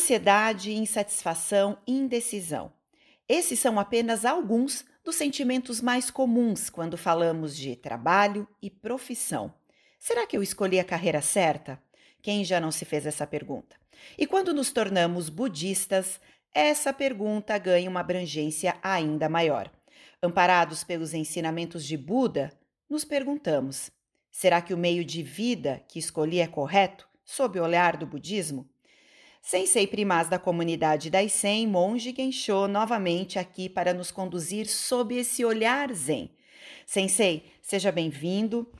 ansiedade, insatisfação indecisão. Esses são apenas alguns dos sentimentos mais comuns quando falamos de trabalho e profissão. Será que eu escolhi a carreira certa? Quem já não se fez essa pergunta? E quando nos tornamos budistas, essa pergunta ganha uma abrangência ainda maior. Amparados pelos ensinamentos de Buda, nos perguntamos: será que o meio de vida que escolhi é correto, sob o olhar do budismo? Sensei primaz da comunidade Daisen, monge Gensho, novamente aqui para nos conduzir sob esse olhar zen. Sensei, seja bem-vindo.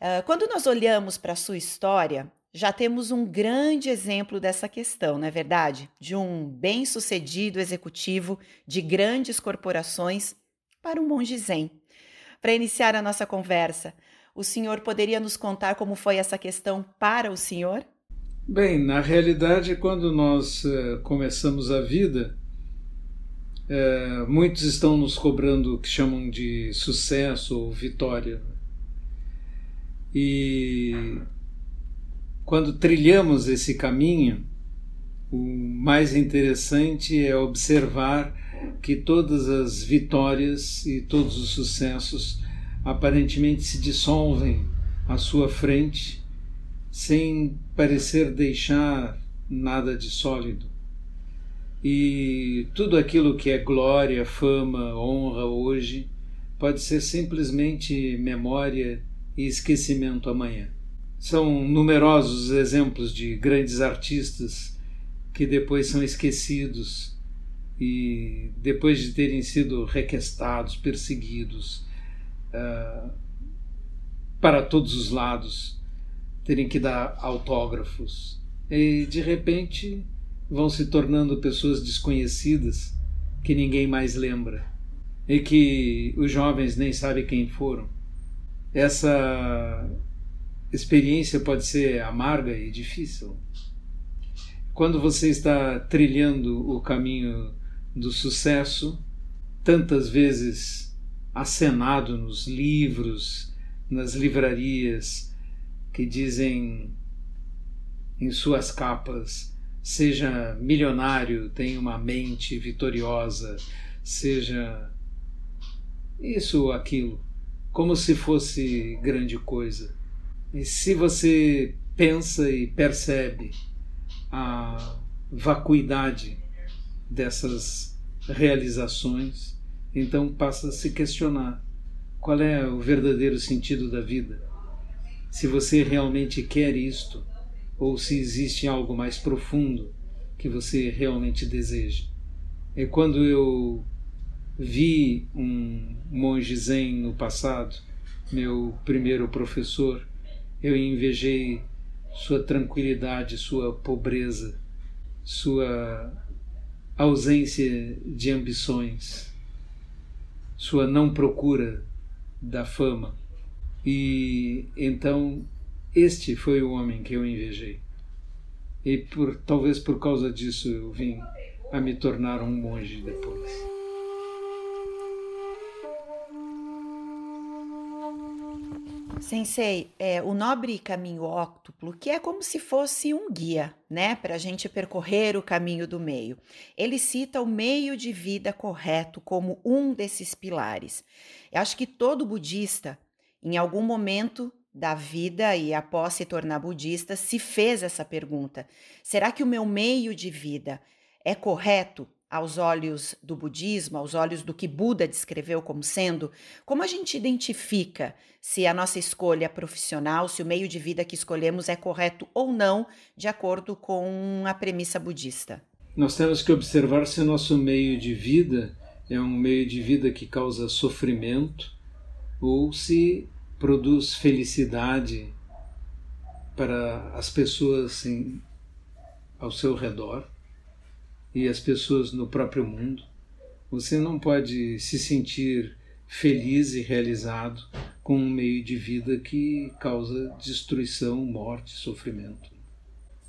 Uh, quando nós olhamos para a sua história, já temos um grande exemplo dessa questão, não é verdade? De um bem-sucedido executivo de grandes corporações para um monge zen. Para iniciar a nossa conversa, o senhor poderia nos contar como foi essa questão para o senhor? Bem, na realidade, quando nós uh, começamos a vida, uh, muitos estão nos cobrando o que chamam de sucesso ou vitória. E quando trilhamos esse caminho, o mais interessante é observar que todas as vitórias e todos os sucessos aparentemente se dissolvem à sua frente sem parecer deixar nada de sólido. E tudo aquilo que é glória, fama, honra hoje pode ser simplesmente memória e esquecimento amanhã. São numerosos exemplos de grandes artistas que depois são esquecidos e depois de terem sido requestados, perseguidos uh, para todos os lados, terem que dar autógrafos. E de repente vão se tornando pessoas desconhecidas que ninguém mais lembra e que os jovens nem sabem quem foram. Essa experiência pode ser amarga e difícil. Quando você está trilhando o caminho do sucesso, tantas vezes acenado nos livros, nas livrarias, que dizem em suas capas: seja milionário, tenha uma mente vitoriosa, seja isso ou aquilo, como se fosse grande coisa. E se você pensa e percebe a vacuidade dessas realizações, então passa a se questionar qual é o verdadeiro sentido da vida se você realmente quer isto ou se existe algo mais profundo que você realmente deseja. É quando eu vi um monge zen no passado, meu primeiro professor, eu invejei sua tranquilidade, sua pobreza, sua ausência de ambições, sua não procura da fama e então este foi o homem que eu invejei. E por, talvez por causa disso eu vim a me tornar um monge depois. Sensei, é, o nobre caminho óctuplo, que é como se fosse um guia, né, para a gente percorrer o caminho do meio. Ele cita o meio de vida correto como um desses pilares. Eu acho que todo budista em algum momento da vida e após se tornar budista, se fez essa pergunta: será que o meu meio de vida é correto aos olhos do budismo, aos olhos do que Buda descreveu como sendo? Como a gente identifica se a nossa escolha profissional, se o meio de vida que escolhemos é correto ou não, de acordo com a premissa budista? Nós temos que observar se o nosso meio de vida é um meio de vida que causa sofrimento ou se produz felicidade para as pessoas em, ao seu redor e as pessoas no próprio mundo. Você não pode se sentir feliz e realizado com um meio de vida que causa destruição, morte, sofrimento.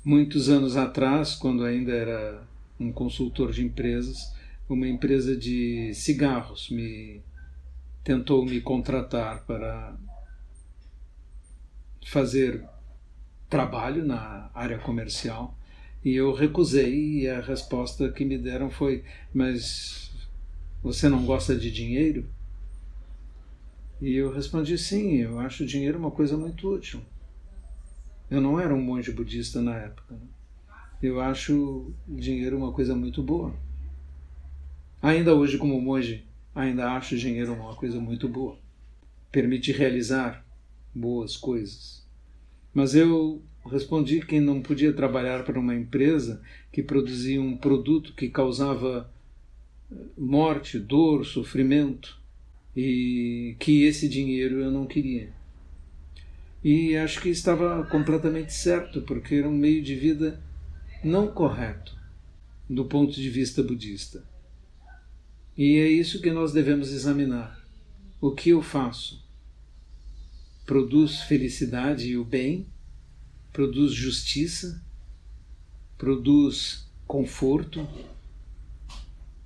Muitos anos atrás, quando ainda era um consultor de empresas, uma empresa de cigarros me tentou me contratar para fazer trabalho na área comercial E eu recusei, e a resposta que me deram foi: Mas você não gosta de dinheiro? E eu respondi: Sim, eu acho dinheiro uma coisa muito útil. Eu não era um monge budista na época. Né? Eu acho dinheiro uma coisa muito boa. Ainda hoje, como monge, ainda acho o dinheiro uma coisa muito boa. Permite realizar boas coisas. Mas eu respondi que não podia trabalhar para uma empresa que produzia um produto que causava eh, morte, dor, sofrimento e que esse dinheiro eu não queria. E acho que estava completamente certo, porque era um meio de vida não correto do ponto de vista budista. E é isso que nós devemos examinar. O que eu faço? Produz felicidade e o bem? Produz justiça? Produz conforto?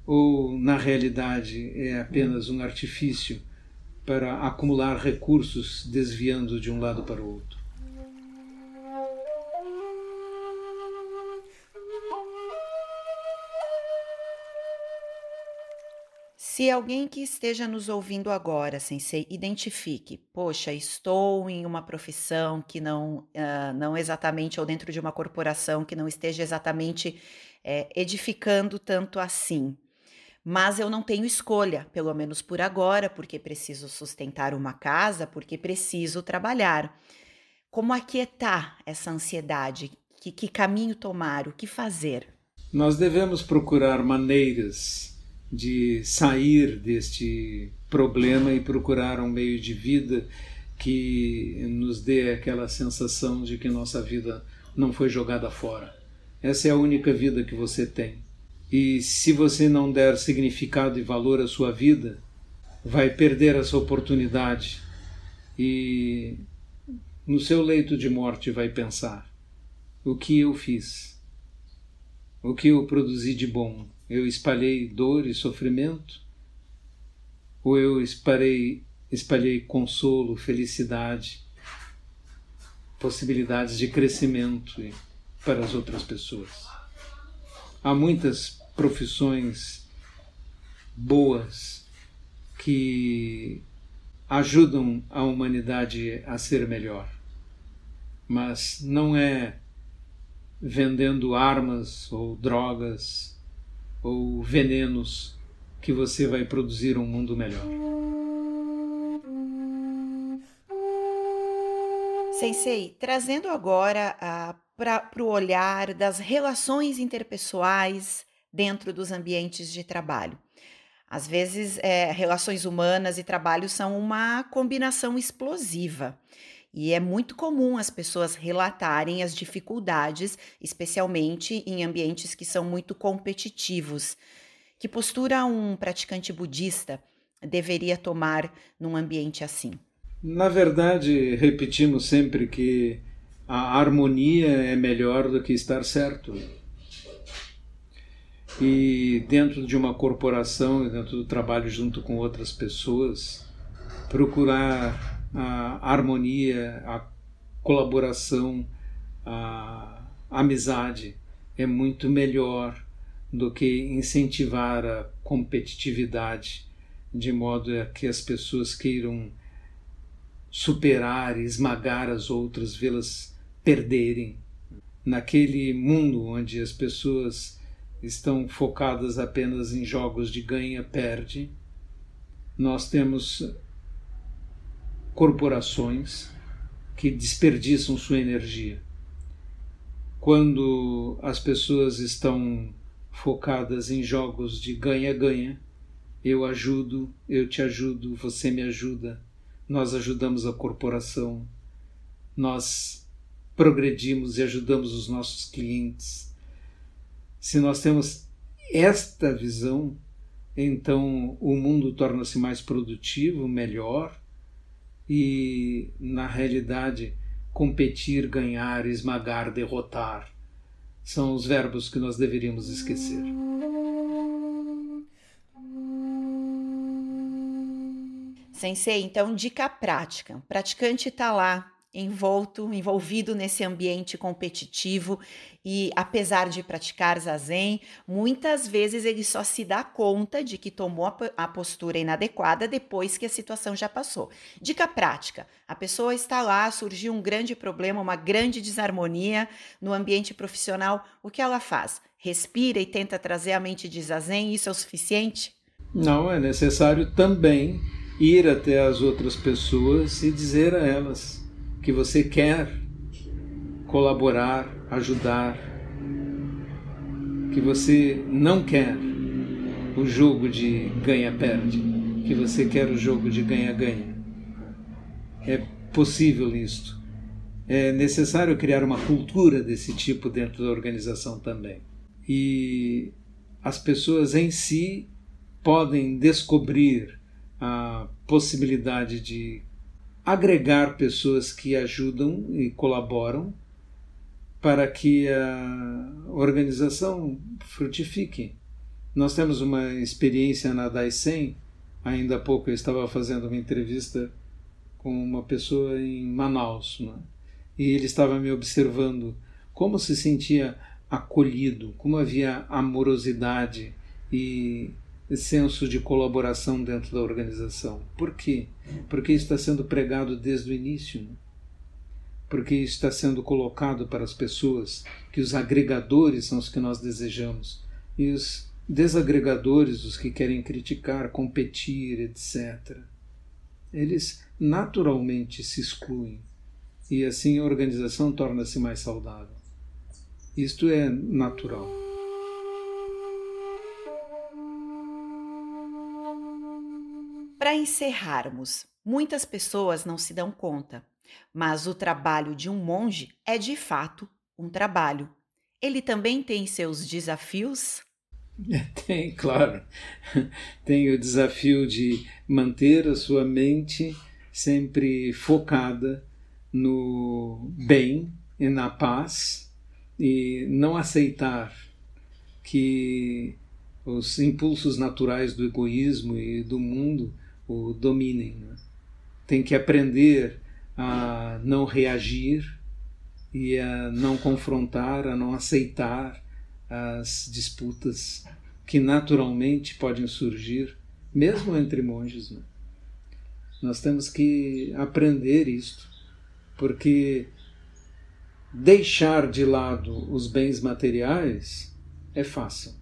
Ou, na realidade, é apenas um artifício para acumular recursos desviando de um lado para o outro? Se alguém que esteja nos ouvindo agora, sensei, identifique, poxa, estou em uma profissão que não, uh, não exatamente, ou dentro de uma corporação que não esteja exatamente é, edificando tanto assim, mas eu não tenho escolha, pelo menos por agora, porque preciso sustentar uma casa, porque preciso trabalhar. Como aquietar essa ansiedade? Que, que caminho tomar? O que fazer? Nós devemos procurar maneiras de sair deste problema e procurar um meio de vida que nos dê aquela sensação de que nossa vida não foi jogada fora. Essa é a única vida que você tem. E se você não der significado e valor à sua vida, vai perder essa oportunidade e no seu leito de morte vai pensar: o que eu fiz? O que eu produzi de bom? Eu espalhei dor e sofrimento? Ou eu espalhei, espalhei consolo, felicidade, possibilidades de crescimento para as outras pessoas? Há muitas profissões boas que ajudam a humanidade a ser melhor, mas não é vendendo armas ou drogas ou venenos que você vai produzir um mundo melhor. Sensei, trazendo agora para o olhar das relações interpessoais dentro dos ambientes de trabalho. Às vezes, é, relações humanas e trabalho são uma combinação explosiva. E é muito comum as pessoas relatarem as dificuldades, especialmente em ambientes que são muito competitivos. Que postura um praticante budista deveria tomar num ambiente assim? Na verdade, repetimos sempre que a harmonia é melhor do que estar certo. E dentro de uma corporação, dentro do trabalho junto com outras pessoas, procurar a harmonia, a colaboração, a amizade é muito melhor do que incentivar a competitividade de modo a que as pessoas queiram superar, esmagar as outras, vê-las perderem. Naquele mundo onde as pessoas estão focadas apenas em jogos de ganha-perde, nós temos corporações que desperdiçam sua energia. Quando as pessoas estão focadas em jogos de ganha-ganha, eu ajudo, eu te ajudo, você me ajuda, nós ajudamos a corporação, nós progredimos e ajudamos os nossos clientes. Se nós temos esta visão, então o mundo torna-se mais produtivo, melhor, e, na realidade, competir, ganhar, esmagar, derrotar são os verbos que nós deveríamos esquecer. Sensei, então, dica prática. O praticante está lá envolto, envolvido nesse ambiente competitivo e apesar de praticar zazen, muitas vezes ele só se dá conta de que tomou a postura inadequada depois que a situação já passou. Dica prática: a pessoa está lá, surgiu um grande problema, uma grande desarmonia no ambiente profissional, o que ela faz? Respira e tenta trazer a mente de zazen, isso é o suficiente? Não, é necessário também ir até as outras pessoas e dizer a elas que você quer colaborar, ajudar, que você não quer o jogo de ganha-perde, que você quer o jogo de ganha-ganha. É possível isto. É necessário criar uma cultura desse tipo dentro da organização também. E as pessoas em si podem descobrir a possibilidade de agregar pessoas que ajudam e colaboram para que a organização frutifique. Nós temos uma experiência na Daisen, ainda há pouco eu estava fazendo uma entrevista com uma pessoa em Manaus, né? e ele estava me observando como se sentia acolhido, como havia amorosidade e senso de colaboração dentro da organização. Por quê? Porque está sendo pregado desde o início. Né? Porque está sendo colocado para as pessoas que os agregadores são os que nós desejamos e os desagregadores, os que querem criticar, competir, etc. Eles naturalmente se excluem e assim a organização torna-se mais saudável. Isto é natural. Para encerrarmos, muitas pessoas não se dão conta, mas o trabalho de um monge é de fato um trabalho. Ele também tem seus desafios? Tem, claro. Tem o desafio de manter a sua mente sempre focada no bem e na paz e não aceitar que os impulsos naturais do egoísmo e do mundo o dominem. Né? Tem que aprender a não reagir e a não confrontar, a não aceitar as disputas que naturalmente podem surgir, mesmo entre monges. Né? Nós temos que aprender isto, porque deixar de lado os bens materiais é fácil.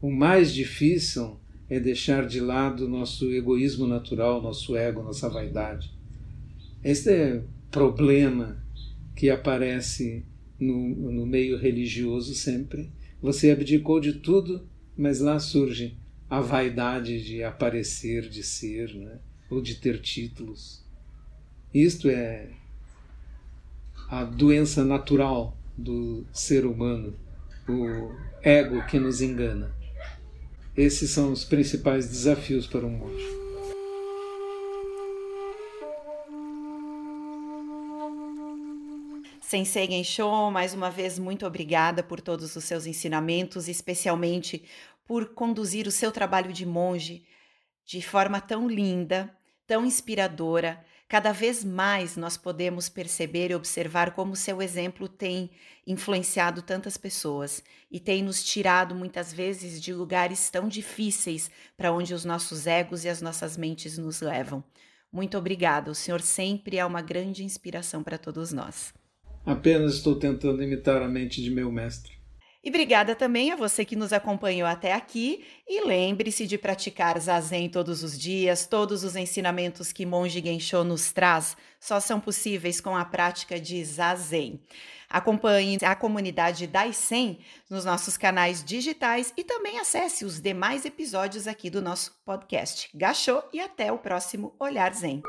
O mais difícil é deixar de lado nosso egoísmo natural, nosso ego, nossa vaidade. Este é problema que aparece no, no meio religioso sempre. Você abdicou de tudo, mas lá surge a vaidade de aparecer, de ser, né? ou de ter títulos. Isto é a doença natural do ser humano, o ego que nos engana. Esses são os principais desafios para um monge. Sensei Gensho, mais uma vez, muito obrigada por todos os seus ensinamentos, especialmente por conduzir o seu trabalho de monge de forma tão linda, tão inspiradora Cada vez mais nós podemos perceber e observar como seu exemplo tem influenciado tantas pessoas e tem nos tirado muitas vezes de lugares tão difíceis para onde os nossos egos e as nossas mentes nos levam. Muito obrigada, o Senhor sempre é uma grande inspiração para todos nós. Apenas estou tentando imitar a mente de meu mestre. E obrigada também a você que nos acompanhou até aqui. E lembre-se de praticar zazen todos os dias. Todos os ensinamentos que Monge Gensho nos traz só são possíveis com a prática de zazen. Acompanhe a comunidade Daisen nos nossos canais digitais e também acesse os demais episódios aqui do nosso podcast. Gachou e até o próximo Olhar Zen.